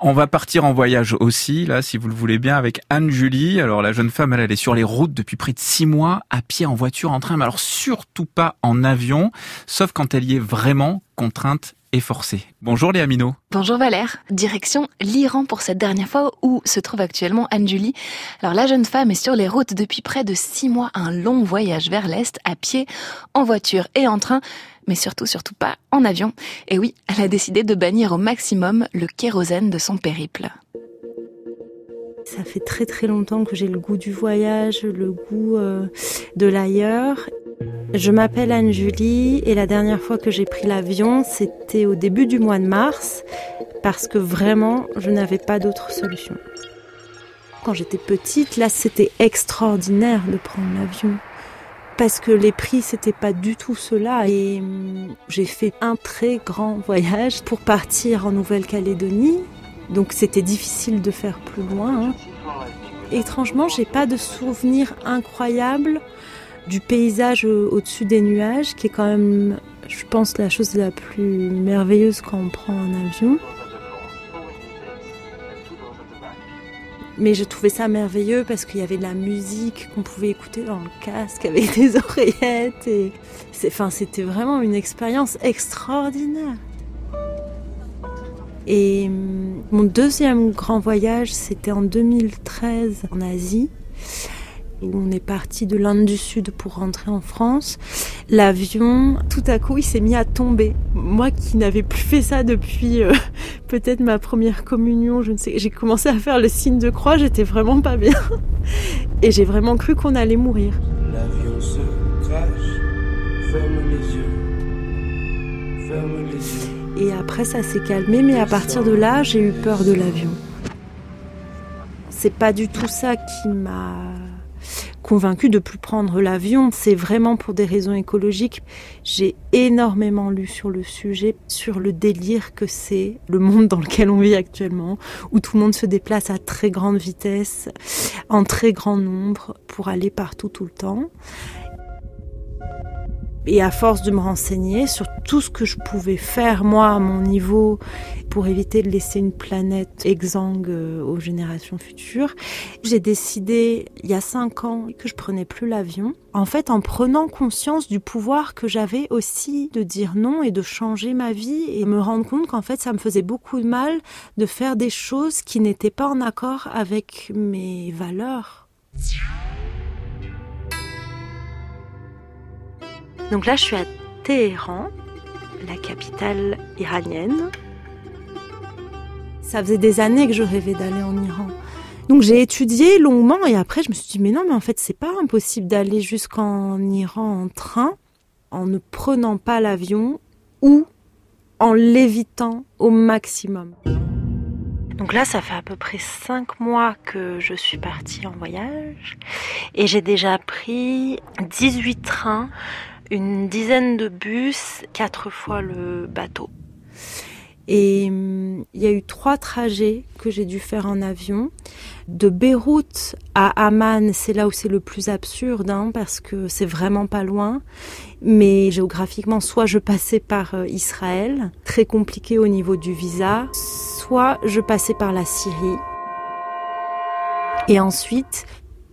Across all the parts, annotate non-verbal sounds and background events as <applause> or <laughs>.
On va partir en voyage aussi, là, si vous le voulez bien, avec Anne-Julie. Alors, la jeune femme, elle, elle est sur les routes depuis près de six mois, à pied, en voiture, en train, mais alors surtout pas en avion, sauf quand elle y est vraiment contrainte et forcée. Bonjour Léa Minot. Bonjour Valère. Direction l'Iran pour cette dernière fois où se trouve actuellement Anne-Julie. Alors la jeune femme est sur les routes depuis près de six mois, un long voyage vers l'Est, à pied, en voiture et en train mais surtout, surtout pas en avion. Et oui, elle a décidé de bannir au maximum le kérosène de son périple. Ça fait très très longtemps que j'ai le goût du voyage, le goût euh, de l'ailleurs. Je m'appelle Anne-Julie et la dernière fois que j'ai pris l'avion, c'était au début du mois de mars parce que vraiment, je n'avais pas d'autre solution. Quand j'étais petite, là, c'était extraordinaire de prendre l'avion parce que les prix c'était pas du tout cela et hum, j'ai fait un très grand voyage pour partir en Nouvelle-Calédonie donc c'était difficile de faire plus loin. Hein. Étrangement, j'ai pas de souvenir incroyable du paysage au-dessus des nuages qui est quand même je pense la chose la plus merveilleuse quand on prend un avion. Mais je trouvais ça merveilleux parce qu'il y avait de la musique qu'on pouvait écouter dans le casque avec <laughs> des oreillettes. Et enfin, c'était vraiment une expérience extraordinaire. Et hum, mon deuxième grand voyage, c'était en 2013 en Asie où on est parti de l'Inde du Sud pour rentrer en France. L'avion, tout à coup, il s'est mis à tomber. Moi qui n'avais plus fait ça depuis euh, <laughs> peut-être ma première communion, je ne sais, j'ai commencé à faire le signe de croix, j'étais vraiment pas bien. <laughs> Et j'ai vraiment cru qu'on allait mourir. L'avion se crache, ferme les yeux, ferme les yeux. Et après, ça s'est calmé, mais à partir de là, j'ai eu peur de l'avion. C'est pas du tout ça qui m'a convaincue de plus prendre l'avion. C'est vraiment pour des raisons écologiques. J'ai énormément lu sur le sujet, sur le délire que c'est le monde dans lequel on vit actuellement, où tout le monde se déplace à très grande vitesse, en très grand nombre, pour aller partout tout le temps. Et à force de me renseigner sur tout ce que je pouvais faire moi à mon niveau pour éviter de laisser une planète exsangue euh, aux générations futures, j'ai décidé il y a cinq ans que je prenais plus l'avion. En fait, en prenant conscience du pouvoir que j'avais aussi de dire non et de changer ma vie et me rendre compte qu'en fait ça me faisait beaucoup de mal de faire des choses qui n'étaient pas en accord avec mes valeurs. Donc là, je suis à Téhéran, la capitale iranienne. Ça faisait des années que je rêvais d'aller en Iran. Donc j'ai étudié longuement et après je me suis dit mais non mais en fait c'est pas impossible d'aller jusqu'en Iran en train en ne prenant pas l'avion ou en l'évitant au maximum. Donc là, ça fait à peu près cinq mois que je suis partie en voyage et j'ai déjà pris 18 trains une dizaine de bus, quatre fois le bateau. Et hum, il y a eu trois trajets que j'ai dû faire en avion. De Beyrouth à Amman, c'est là où c'est le plus absurde, hein, parce que c'est vraiment pas loin. Mais géographiquement, soit je passais par euh, Israël, très compliqué au niveau du visa, soit je passais par la Syrie. Et ensuite,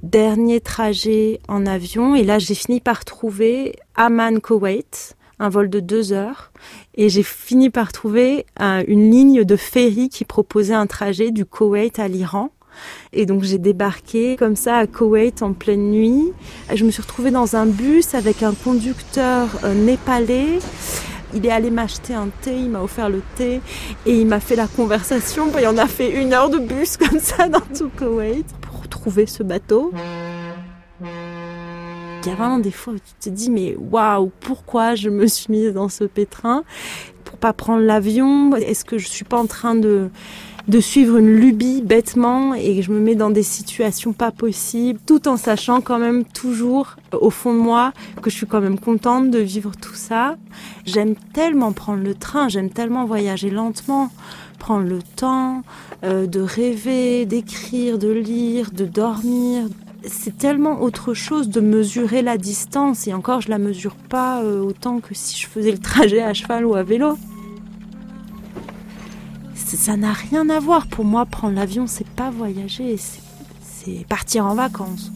dernier trajet en avion et là j'ai fini par trouver Amman Koweït, un vol de deux heures et j'ai fini par trouver euh, une ligne de ferry qui proposait un trajet du Koweït à l'Iran. Et donc j'ai débarqué comme ça à Koweït en pleine nuit. Je me suis retrouvée dans un bus avec un conducteur euh, népalais. Il est allé m'acheter un thé, il m'a offert le thé et il m'a fait la conversation. Il en a fait une heure de bus <laughs> comme ça dans tout Koweït trouver ce bateau. Il y a vraiment des fois où tu te dis mais waouh, pourquoi je me suis mise dans ce pétrin pour pas prendre l'avion? Est-ce que je suis pas en train de de suivre une lubie bêtement et que je me mets dans des situations pas possibles, tout en sachant quand même toujours au fond de moi que je suis quand même contente de vivre tout ça? J'aime tellement prendre le train, j'aime tellement voyager lentement prendre le temps euh, de rêver, d'écrire, de lire, de dormir. C'est tellement autre chose de mesurer la distance et encore je la mesure pas euh, autant que si je faisais le trajet à cheval ou à vélo. ça n'a rien à voir. Pour moi, prendre l'avion, c'est pas voyager, c'est partir en vacances.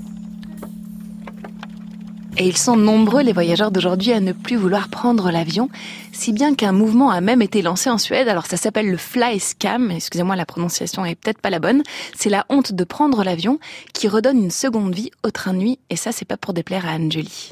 Et ils sont nombreux, les voyageurs d'aujourd'hui, à ne plus vouloir prendre l'avion, si bien qu'un mouvement a même été lancé en Suède. Alors ça s'appelle le fly scam, excusez-moi la prononciation est peut-être pas la bonne. C'est la honte de prendre l'avion qui redonne une seconde vie au train de nuit, et ça c'est pas pour déplaire à Anne Jolie.